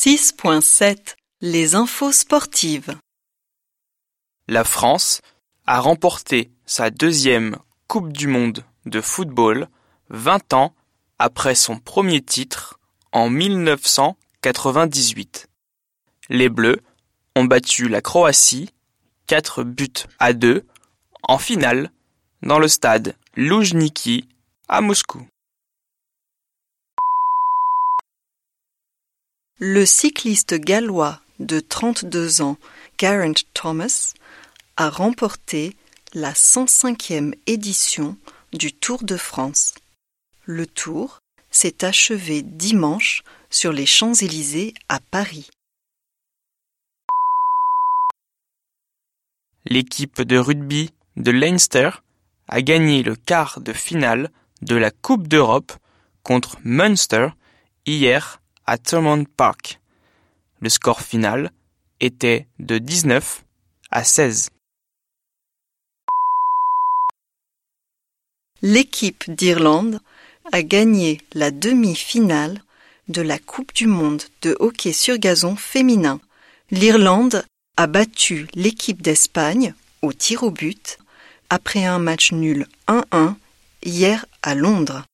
6.7 Les infos sportives. La France a remporté sa deuxième Coupe du Monde de football 20 ans après son premier titre en 1998. Les Bleus ont battu la Croatie 4 buts à 2 en finale dans le stade Loujniki à Moscou. Le cycliste gallois de 32 ans, Geraint Thomas, a remporté la 105e édition du Tour de France. Le tour s'est achevé dimanche sur les Champs-Élysées à Paris. L'équipe de rugby de Leinster a gagné le quart de finale de la Coupe d'Europe contre Munster hier à Thomond Park. Le score final était de 19 à 16. L'équipe d'Irlande a gagné la demi-finale de la Coupe du monde de hockey sur gazon féminin. L'Irlande a battu l'équipe d'Espagne au tir au but après un match nul 1-1 hier à Londres.